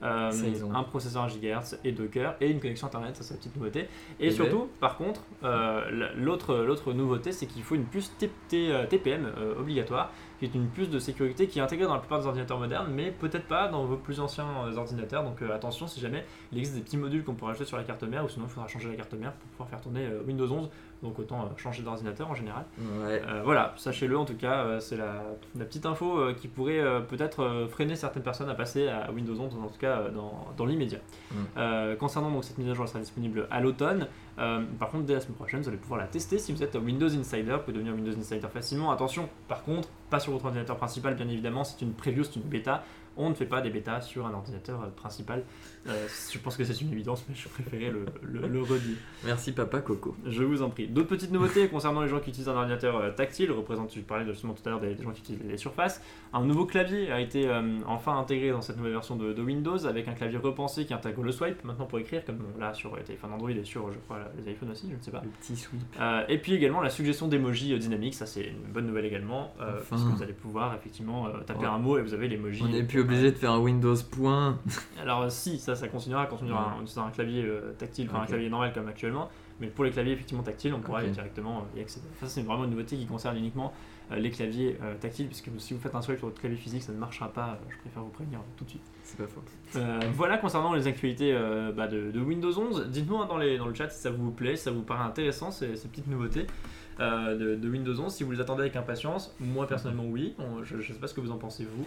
euh, un processeur 1 GHz et Docker et une connexion internet, ça c'est la petite nouveauté. Et Eh surtout, par contre, euh, la- l'autre nouveauté c'est qu'il faut une puce T- T- TPM euh, obligatoire, qui est une puce de sécurité qui est intégrée dans la plupart des ordinateurs modernes, mais peut-être pas dans vos plus anciens ordinateurs. Donc attention, si jamais il existe des petits modules qu'on pourra ajouter sur la carte mère, ou sinon il faudra changer la carte mère pour pouvoir faire tourner Windows 11. Donc autant euh, changer d'ordinateur en général. Ouais. Euh, voilà, sachez-le en tout cas, euh, c'est la, la petite info qui pourrait peut-être freiner certaines personnes à passer à Windows 11, en tout cas dans, dans l'immédiat. Mm. Concernant donc cette mise à jour, elle sera disponible à l'automne. Euh, par contre, dès la semaine prochaine, vous allez pouvoir la tester si vous êtes Windows Insider. Vous pouvez devenir Windows Insider facilement. Attention, par contre, pas sur votre ordinateur principal, bien évidemment, c'est une preview, c'est une bêta. On ne fait pas des bêtas sur un ordinateur euh, principal. Euh, je pense que c'est une évidence, mais je préférais le, le, le redire. Merci papa Coco. Je vous en prie. D'autres petites nouveautés concernant les gens qui utilisent un ordinateur tactile, représente, tu parlais justement tout à l'heure des, des gens qui utilisent les surfaces. Un nouveau clavier a été euh, enfin intégré dans cette nouvelle version de, de Windows avec un clavier repensé qui intègre le swipe maintenant pour écrire, comme là sur les téléphones Android et sur, je crois, les iPhones aussi, je ne sais pas. Le petit sweep. Euh, et puis également la suggestion d'emoji euh, dynamique, ça c'est une bonne nouvelle également, euh, Enfin. puisque vous allez pouvoir effectivement taper Ouais. un mot et vous avez l'emoji. On n'est plus obligé de faire un Windows point. Alors si, ça, ça continuera quand on aura un, clavier tactile, enfin un clavier normal comme actuellement, mais pour les claviers effectivement tactiles, on pourra directement y accéder. Ça c'est vraiment une nouveauté qui concerne uniquement les claviers euh, tactiles, puisque si vous faites un swipe sur votre clavier physique, ça ne marchera pas, euh, je préfère vous prévenir tout de suite. C'est pas faux. Euh, voilà concernant les actualités euh, bah, de, de Windows 11. Dites-nous hein, dans, les, dans le chat si ça vous plaît, si ça vous paraît intéressant ces, ces petites nouveautés euh, de, de Windows 11, si vous les attendez avec impatience. Moi personnellement oui, On- je ne sais pas ce que vous en pensez vous.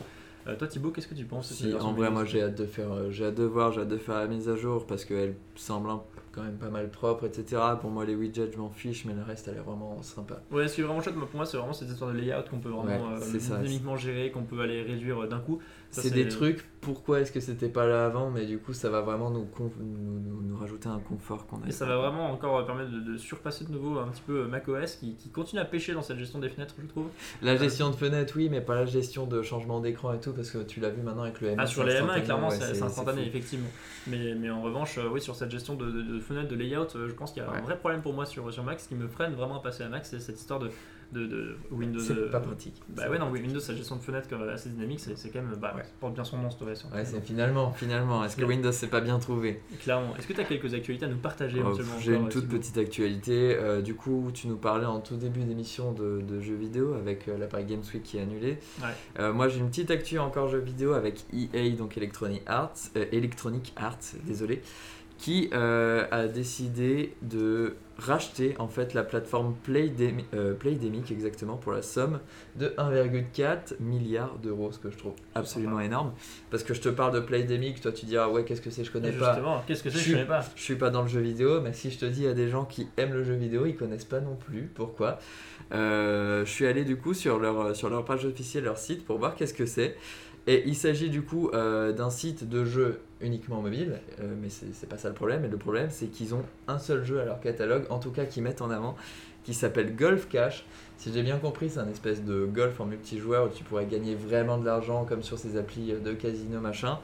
Euh, toi Thibaut, qu'est-ce que tu penses de cette Si, en vrai, moi j'ai hâte de faire, euh, j'ai hâte de voir, j'ai hâte de faire la mise à jour parce qu'elle semble un- quand même pas mal propre, etc. Pour moi, les widgets, je m'en fiche, mais le reste, elle est vraiment sympa. Ouais, ce qui est vraiment chouette, pour moi, c'est vraiment cette histoire de layout qu'on peut vraiment Ouais, euh, ça. dynamiquement gérer, qu'on peut aller réduire euh, d'un coup. C'est des trucs, pourquoi est-ce que c'était pas là avant, mais du coup, ça va vraiment nous, nous, rajouter un confort qu'on a. Et ça va vraiment encore euh, permettre de, de surpasser de nouveau un petit peu macOS qui, qui continue à pêcher dans cette gestion des fenêtres, je trouve. La gestion de fenêtre, oui, mais pas la gestion de changement d'écran et tout, parce que tu l'as vu maintenant avec le M1. Ah, sur les M1, instantané, clairement, ouais, c'est instantané, effectivement. Mais, mais en revanche, oui, sur cette gestion de, de, de fenêtre, de layout, euh, je pense qu'il y a un vrai problème pour moi sur, sur Mac. Ce qui me freine vraiment à passer à Mac, c'est cette histoire de, de, de Windows. euh, C'est pas pratique. Bah ouais, non, pratique. Windows, sa gestion de fenêtre comme assez dynamique, c'est quand même. Bah, Ouais. ça porte bien son nom, cette version. Ouais, c'est finalement, finalement. Est-ce que. Windows s'est pas bien trouvé? Clairement. Est-ce que tu as quelques actualités à nous partager Oh, J'ai une toute petite actualité. Euh, du coup, tu nous parlais en tout début d'émission de, de jeux vidéo avec euh, l'appareil Games Week qui est annulé. Ouais. Euh, moi, j'ai une petite actu encore jeux vidéo avec EA, donc Electronic Arts, euh, Electronic Arts, désolé, qui euh, a décidé de racheter en fait la plateforme euh, Playdemic exactement pour la somme de 1,4 milliard d'euros, ce que je trouve absolument énorme. Parce que je te parle de Playdemic, toi tu dis ah ouais qu'est-ce que c'est, je connais Et pas. Justement, qu'est-ce que c'est Je Je suis- connais pas. Je suis pas dans le jeu vidéo, mais si je te dis à des gens qui aiment le jeu vidéo, ils connaissent pas non plus. Pourquoi? Euh, Je suis allé du coup sur leur, sur leur page officielle, leur site, pour voir qu'est-ce que c'est. Et il s'agit du coup euh, d'un site de jeux uniquement mobile, euh, mais c'est pas ça le problème. Et le problème, c'est qu'ils ont un seul jeu à leur catalogue, en tout cas qu'ils mettent en avant, qui s'appelle Golf Cash. Si j'ai bien compris, c'est un espèce de golf en multijoueur où tu pourrais gagner vraiment de l'argent, comme sur ces applis de casino machin.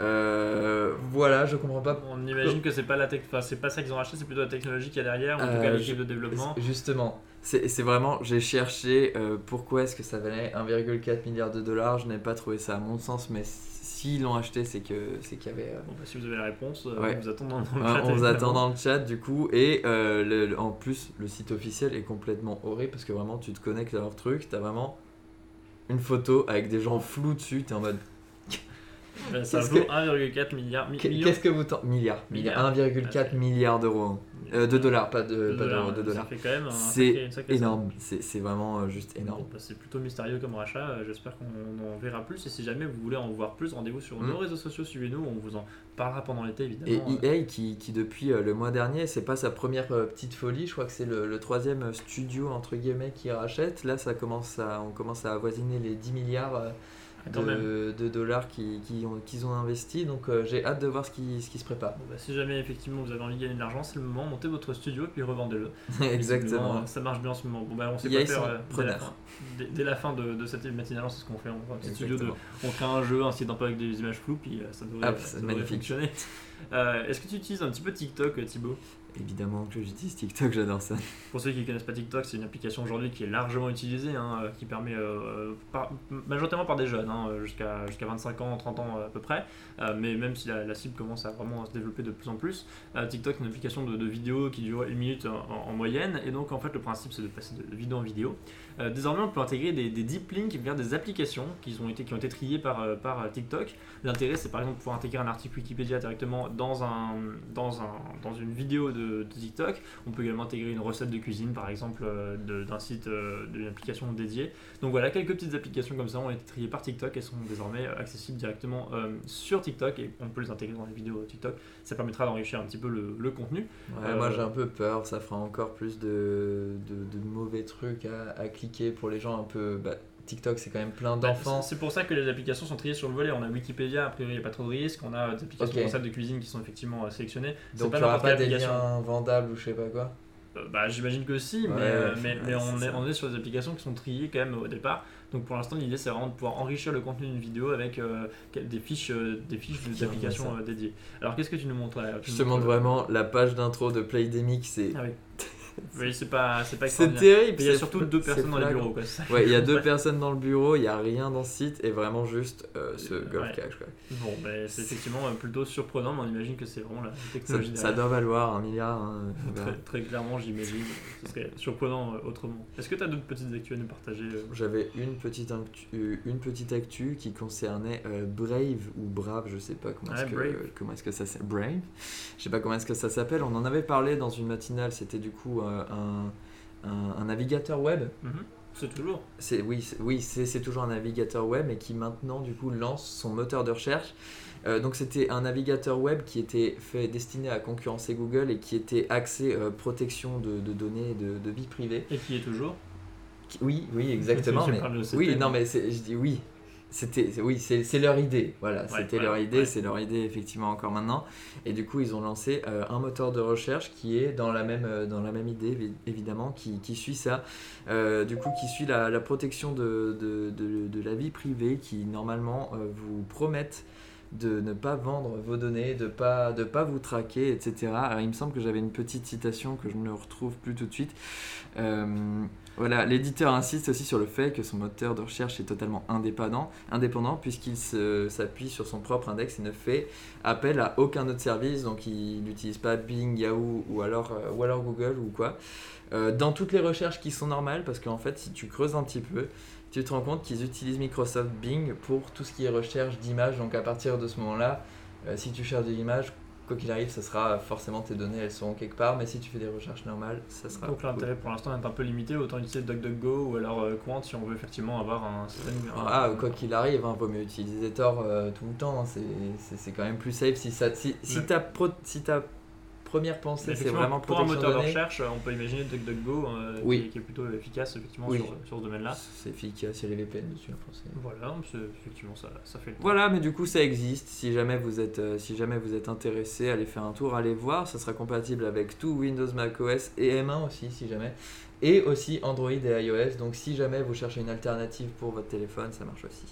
Euh, voilà, je comprends pas On imagine que c'est pas la tech, enfin c'est pas ça qu'ils ont racheté, c'est plutôt la technologie qu'il y a derrière, en tout Euh, cas l'équipe je- de développement. Justement, c'est vraiment, j'ai cherché euh, pourquoi est-ce que ça valait 1,4 milliard de dollars. Je n'ai pas trouvé ça à mon sens, mais s'ils l'ont acheté, c'est que c'est qu'il y avait. euh, Bon, bah, si vous avez la réponse, euh, Ouais. on vous attend dans, le chat. on vous attend dans le chat du coup et le- le- en plus le site officiel est complètement horrible parce que vraiment tu te connectes à leur truc, t'as vraiment une photo avec des gens flous dessus, t'es en mode Ça vaut que- 1,4 milliard. mi- qu'est-ce que vous t'en... milliards, Milliards. 1,4 milliards d'euros, Euh, de dollars, pas de, de pas d'euros, dollars, de Ça fait quand même un C'est. Énorme, c'est c'est vraiment euh, juste énorme. Bon, bah, c'est plutôt mystérieux comme rachat, euh, j'espère qu'on en verra plus. Et si jamais vous voulez en voir plus, rendez-vous sur Mm. nos réseaux sociaux, suivez-nous, on vous en parlera pendant l'été Et évidemment. euh. EA qui, qui depuis le mois dernier, c'est pas sa première petite folie, je crois que c'est le, le troisième studio entre guillemets qui rachète. Là, ça commence à, on commence à avoisiner les 10 milliards. De, de dollars qu'ils qui ont, ont investi. Donc euh, j'ai hâte de voir ce qui, ce qui se prépare. Bon, bah, si jamais effectivement vous avez envie de gagner de l'argent, c'est le moment, montez votre studio et puis revendez-le. Exactement. Euh, Ça marche bien en ce moment. Bon, bah, on sait pas faire euh, dès, la fin, dès, dès la fin de, de cette matinale, c'est ce qu'on fait. On un petit studio de, on crée un jeu, un site un peu avec des images floues, puis euh, ça devrait, Ah, ça devrait fonctionner. Euh, Est-ce que tu utilises un petit peu TikTok, Thibaut? Évidemment que j'utilise TikTok, j'adore ça. Pour ceux qui ne connaissent pas TikTok, c'est une application aujourd'hui qui est largement utilisée, hein, euh, qui permet euh, majoritairement par des jeunes, hein, jusqu'à jusqu'à 25 ans, 30 ans euh, à peu près. Euh, mais même si la, cible commence à vraiment se développer de plus en plus, euh, TikTok est une application de, vidéos qui dure une minute en, en moyenne. Et donc en fait le principe c'est de passer de vidéo en vidéo. Euh, désormais on peut intégrer des, des deep links vers des applications qui ont été, qui ont été triées par, euh, par euh, TikTok. L'intérêt c'est par exemple pouvoir intégrer un article Wikipédia directement dans, un, dans, un, dans une vidéo de, de TikTok. On peut également intégrer une recette de cuisine, par exemple, d'un site, d'une application dédiée. Donc voilà, quelques petites applications comme ça ont été triées par TikTok et sont désormais accessibles directement sur TikTok et on peut les intégrer dans les vidéos TikTok. Ça permettra d'enrichir un petit peu le, le contenu. Ouais, Moi j'ai un peu peur, ça fera encore plus de, de, de mauvais trucs à, à cliquer pour les gens un peu. Bah, TikTok c'est quand même plein d'enfants. C'est pour ça que les applications sont triées sur le volet. On a Wikipédia, a priori il n'y a pas trop de risques. On a des applications de cuisine qui sont effectivement euh, sélectionnées. Donc pas tu auras n'importe pas des liens vendables ou je sais pas quoi? Euh, Bah, j'imagine que si, mais, Ouais, euh, ouais, mais, ouais, mais on, est, ça. on est sur des applications qui sont triées quand même au départ. Donc pour l'instant, l'idée c'est vraiment de pouvoir enrichir le contenu d'une vidéo avec euh, des fiches, euh, des fiches d'applications dédiées. Alors qu'est-ce que tu nous montres là Tu Je te euh, vraiment la page d'intro de Playdemic, c'est Ah oui. Oui, c'est pas, c'est pas c'est terrible. Il y a surtout deux personnes dans flagrant. bureaux. Quoi. Ouais, il y a deux personnes dans le bureau, il y a rien dans ce site et vraiment juste euh, ce golf Ouais. cash quoi. Bon, ben, c'est effectivement euh, plutôt surprenant, mais on imagine que c'est vraiment la technologie ça doit valoir un milliard. hein. Très, très clairement, j'imagine. Ce serait surprenant euh, autrement. Est-ce que tu as d'autres petites actus à nous partager euh J'avais une petite actu, euh, une petite actu qui concernait euh, Brave ou Brave, je sais pas comment Ouais, est-ce que comment est-ce que ça s'appelle Brave. Je sais pas comment est-ce que ça s'appelle. On en avait parlé dans une matinale. C'était du coup euh, un, un, un navigateur web. Mhm. C'est toujours. C'est oui, c'est- oui, c'est toujours un navigateur web et qui maintenant du coup lance son moteur de recherche. Euh, donc c'était un navigateur web qui était fait destiné à concurrencer Google et qui était axé euh, protection de, de données de, de vie privée. Et qui est toujours. Qui- Oui, oui, exactement. Mais, oui, non, mais c'est- je dis oui. C'était, oui, c'est leur idée. Voilà, Ouais, c'était ouais, leur idée, ouais. c'est leur idée effectivement encore maintenant. Et du coup, ils ont lancé euh, un moteur de recherche qui est dans la même, euh, dans la même idée, évi- évidemment, qui, qui suit ça. Euh, du coup, qui suit la, la protection de, de, de- de la vie privée, qui normalement vous promettent de ne pas vendre vos données, de pas de pas vous traquer, etc. Alors, il me semble que j'avais une petite citation que je ne retrouve plus tout de suite. Euh, voilà, l'éditeur insiste aussi sur le fait que son moteur de recherche est totalement indépendant, indépendant puisqu'il s'appuie sur son propre index et ne fait appel à aucun autre service, donc il n'utilise pas Bing, Yahoo ou alors, euh, ou alors Google ou quoi. Euh, dans toutes les recherches qui sont normales, parce qu'en fait, si tu creuses un petit peu, tu te rends compte qu'ils utilisent Microsoft Bing pour tout ce qui est recherche d'images. Donc à partir de ce moment-là, euh, si tu cherches des images, quoi qu'il arrive, ça sera forcément tes données, elles seront quelque part. Mais si tu fais des recherches normales, ça sera. Donc l'intérêt pour l'instant est un peu limité, autant utiliser DuckDuckGo ou alors euh, Quant si on veut effectivement avoir un système. Ah, quoi qu'il arrive, il vaut mieux utiliser Tor euh, tout le temps. hein, c'est- C'est c'est quand même plus safe si, ça, si, si, Ouais. ta, pro- si ta première pensée, c'est vraiment pour un moteur de recherche, on peut imaginer DuckDuckGo euh, Oui. qui, est, qui est plutôt efficace effectivement Oui. sur, sur ce domaine-là. C'est efficace, il y a les VPN dessus. Voilà, effectivement ça, ça fait le Voilà, mais du coup ça existe. Si jamais vous êtes, euh, si jamais vous êtes intéressé, allez faire un tour, allez voir. Ça sera compatible avec tout Windows, macOS et M1 aussi, si jamais. Et aussi Android et iOS. Donc si jamais vous cherchez une alternative pour votre téléphone, ça marche aussi.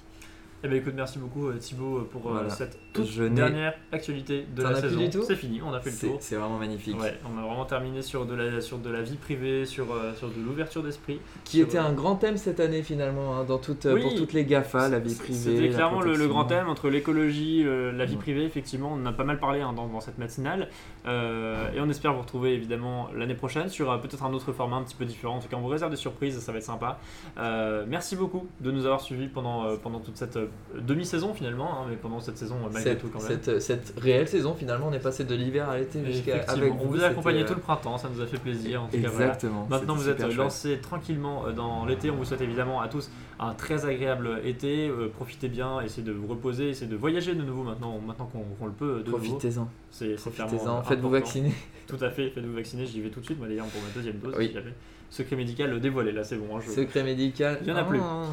Eh bien écoute, merci beaucoup euh, Thibaut euh, pour euh, Voilà. cette toute Je dernière actualité de la saison. C'est fini, on a fait le tour. c'est vraiment magnifique. Ouais, on a vraiment terminé sur de la, sur de la vie privée, sur, sur de l'ouverture d'esprit. Qui Sur- était un grand thème cette année finalement, hein, dans toute, Oui. pour toutes les GAFA, la vie privée. C'était la clairement le, grand thème entre l'écologie, la vie privée, effectivement. On en a pas mal parlé hein, dans, dans cette matinale. Euh, et on espère vous retrouver évidemment l'année prochaine sur euh, peut-être un autre format un petit peu différent. En tout cas, on vous réserve des surprises, ça va être sympa. Merci beaucoup de nous avoir suivis pendant, pendant toute cette demi-saison finalement, hein, mais pendant cette saison malgré Cette, tout quand même. cette, cette réelle saison, finalement, on est passé de l'hiver à l'été jusqu'à avec on vous a accompagné euh, tout le printemps, ça nous a fait plaisir. En tout cas, voilà. Exactement. Maintenant, vous êtes lancés tranquillement euh, dans l'été. On vous souhaite évidemment à tous un très agréable été. Euh, profitez bien, essayez de vous reposer, essayez de voyager de nouveau maintenant, maintenant qu'on le peut de nouveau. Profitez-en, profitez-en, faites-vous vacciner. Tout à fait, faites-vous vacciner. J'y vais tout de suite, moi d'ailleurs, pour ma deuxième dose. Oui. si jamais. Secret médical dévoilé. Là, c'est bon. hein, je- Secret médical. Il y en a plus. Ah.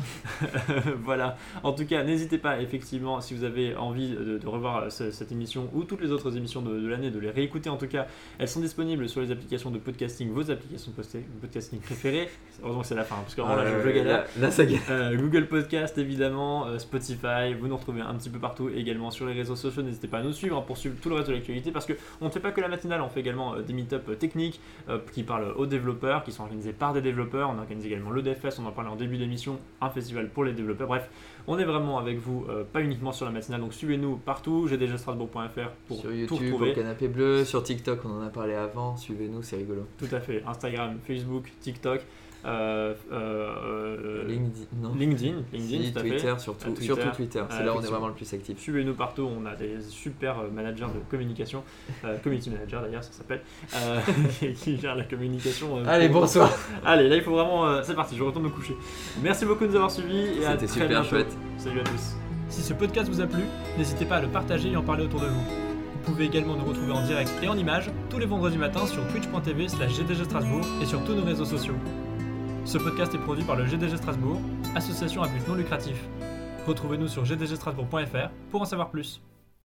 voilà. En tout cas, n'hésitez pas, effectivement, si vous avez envie de, de revoir euh, ce- cette émission ou toutes les autres émissions de, de l'année, de les réécouter. En tout cas, elles sont disponibles sur les applications de podcasting, vos applications de podcasting préférées. Heureusement que c'est la fin, hein, parce que vraiment, là, je, je Euh, galère. ça galère. Euh, Google Podcast évidemment, euh, Spotify, vous nous retrouvez un petit peu partout également sur les réseaux sociaux. N'hésitez pas à nous suivre hein, pour suivre tout le reste de l'actualité parce qu'on ne fait pas que la matinale, on fait également euh, des meet-up euh, techniques euh, qui parlent aux développeurs, qui sont organisés par des développeurs. On organise également le DevFest, on en parlait en début d'émission, un festival pour les développeurs. Bref, on est vraiment avec vous, euh, pas uniquement sur la matinale, donc suivez-nous partout. J'ai déjà strasbourg.fr pour Sur tout YouTube, retrouver. au canapé bleu, sur TikTok, on en a parlé avant. Suivez-nous, c'est rigolo. Tout à fait, Instagram, Facebook, TikTok, euh, euh, euh, LinkedIn, non LinkedIn, LinkedIn, Si, tout à fait. Twitter, surtout, Twitter. surtout Twitter. C'est là où on est vraiment le plus actif. Suivez-nous partout, on a des super euh, managers de communication, euh, community manager d'ailleurs ça s'appelle, euh, qui- qui gèrent la communication. euh, Allez, bonsoir. Allez, là il faut vraiment... euh, c'est parti, je retourne me coucher. Merci beaucoup de nous avoir suivis et à C'était très super bientôt. chouette. Salut à tous. Si ce podcast vous a plu, n'hésitez pas à le partager et en parler autour de vous. Vous pouvez également nous retrouver en direct et en images tous les vendredis matins sur twitch.tv slash GDG Strasbourg et sur tous nos réseaux sociaux. Ce podcast est produit par le GDG Strasbourg, association à but non lucratif. Retrouvez-nous sur gdgstrasbourg.fr pour en savoir plus.